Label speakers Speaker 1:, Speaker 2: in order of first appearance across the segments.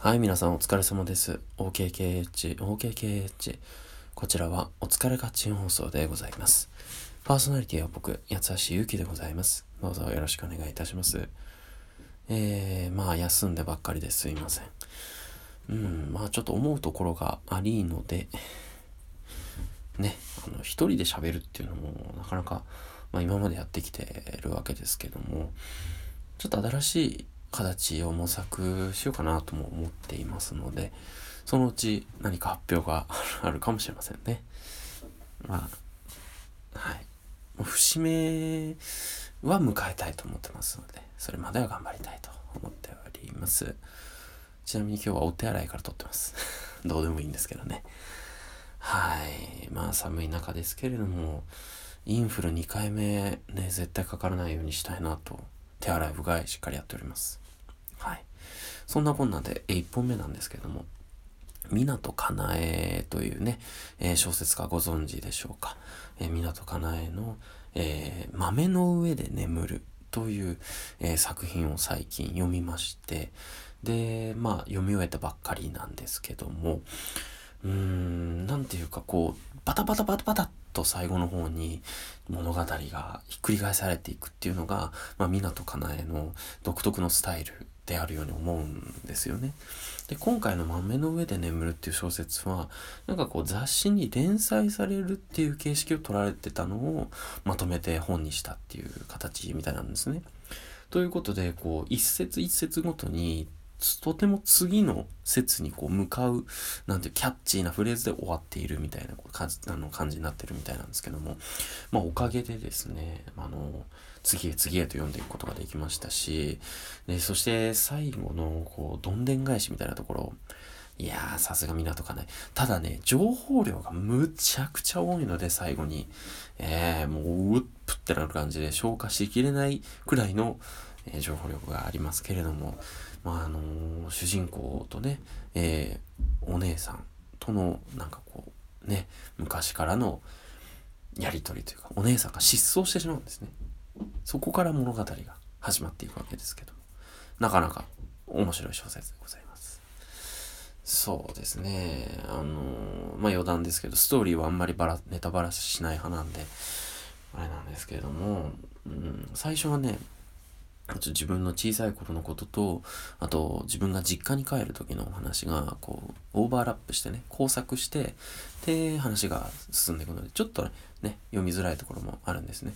Speaker 1: はい、皆さんお疲れ様です。OKKH、OKKH。こちらはお疲れガチン放送でございます。パーソナリティは僕、八橋ゆうきでございます。どうぞよろしくお願いいたします。えー、まあ休んでばっかりですいません。うん、まあちょっと思うところがありので、ね、あの、一人で喋るっていうのもなかなか、まあ今までやってきてるわけですけども、ちょっと新しい形を模索しようかなとも思っていますので、そのうち何か発表が あるかもしれませんね。まあ、はい。節目は迎えたいと思ってますので、それまでは頑張りたいと思っております。ちなみに今日はお手洗いから撮ってます。どうでもいいんですけどね。はい。まあ寒い中ですけれども、インフル2回目ね、絶対かからないようにしたいなと手洗いうがいしっかりやっております。はい。そんなこんなで、え1本目なんですけども、港かなえというね、えー、小説家ご存知でしょうか。えー、港かなえの、えー、豆の上で眠るという、えー、作品を最近読みまして、で、まあ読み終えたばっかりなんですけども、うーん、なんていうかこう、バタバタバタバタと最後の方に物語がひっくり返されていくっていうのが、まあ、湊かなえの独特のスタイルであるように思うんですよね。で、今回の豆の上で眠るっていう小説は、なんかこう雑誌に連載されるっていう形式を取られてたのをまとめて本にしたっていう形みたいなんですね。ということで、こう、一節一節ごとにとても次の説にこう向かう、なんていうキャッチーなフレーズで終わっているみたいな感じあの感じになってるみたいなんですけども、まあおかげでですね、あの、次へ次へと読んでいくことができましたし、でそして最後のこうどんでん返しみたいなところ、いやー、さすが港かね。ただね、情報量がむちゃくちゃ多いので、最後に。えー、もう、うっぷってなる感じで消化しきれないくらいの、えー、情報力がありますけれども、まあ、あのー、主人公とね、えー、お姉さんとの、なんかこう、ね、昔からのやりとりというか、お姉さんが失踪してしまうんですね。そこから物語が始まっていくわけですけど、なかなか面白い小説でございます。そうですね。あの、まあ、余談ですけど、ストーリーはあんまりバラ、ネタバラしない派なんで、あれなんですけれども、うん、最初はね、自分の小さい頃のことと、あと自分が実家に帰る時のお話が、こう、オーバーラップしてね、工作して、で、話が進んでいくので、ちょっとね、読みづらいところもあるんですね。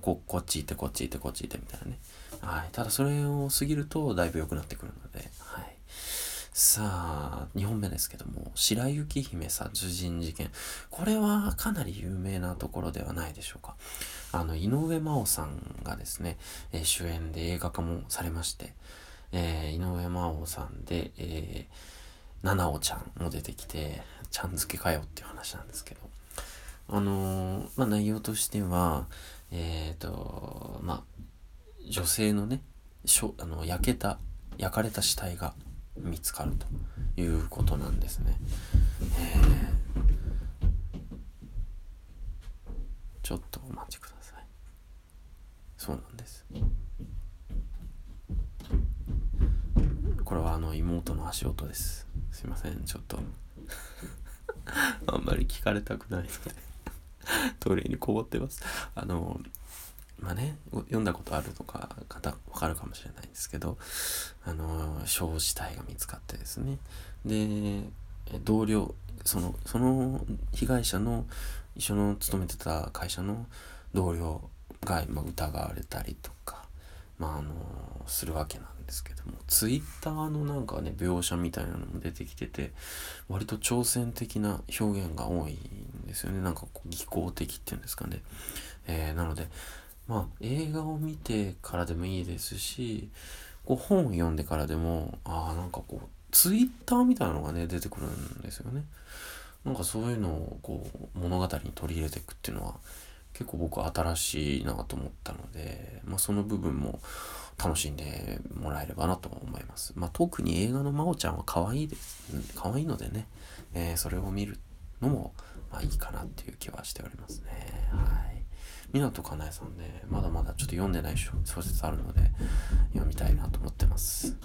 Speaker 1: ここっち行って、こっち行って、こっち行って、みたいなね。はい。ただそれを過ぎると、だいぶ良くなってくるの、さあ、2本目ですけども、白雪姫殺人事件。これはかなり有名なところではないでしょうか。あの、井上真央さんがですね、えー、主演で映画化もされまして、えー、井上真央さんで、えー、七尾ちゃんも出てきて、ちゃん付けかよっていう話なんですけど、あのー、まあ、内容としては、えっ、と、まあ、女性のね、しょあの焼けた、焼かれた死体が見つかるということなんですね。ちょっとお待ちください。そうなんです。これはあの妹の足音です。すいません、ちょっとあんまり聞かれたくないのでトイレにこぼってます。あの、まあね、読んだことあるとか方かるかもしれないですけど、あの、焼死体が見つかってですね。で、同僚、その、その被害者の一緒の勤めてた会社の同僚が、まあ、疑われたりとか、まあ、あの、するわけなんですけども、ツイッターのなんかね、描写みたいなのも出てきてて、割と挑戦的な表現が多いんですよね。なんかこう、技巧的っていうんですかね。えー、なので、まあ、映画を見てからでもいいですし、こう本を読んでからでも、ああ、なんかこう、ツイッターみたいなのがね、出てくるんですよね。なんかそういうのをこう、物語に取り入れていくっていうのは、結構僕新しいなと思ったので、まあその部分も楽しんでもらえればなと思います。まあ特に映画の真央ちゃんは可愛いです。可愛いのでね、えー、それを見るのも、まあいいかなっていう気はしておりますね。湊かなえさんね、まだまだちょっと読んでない小説あるので、読みたいなと思ってます。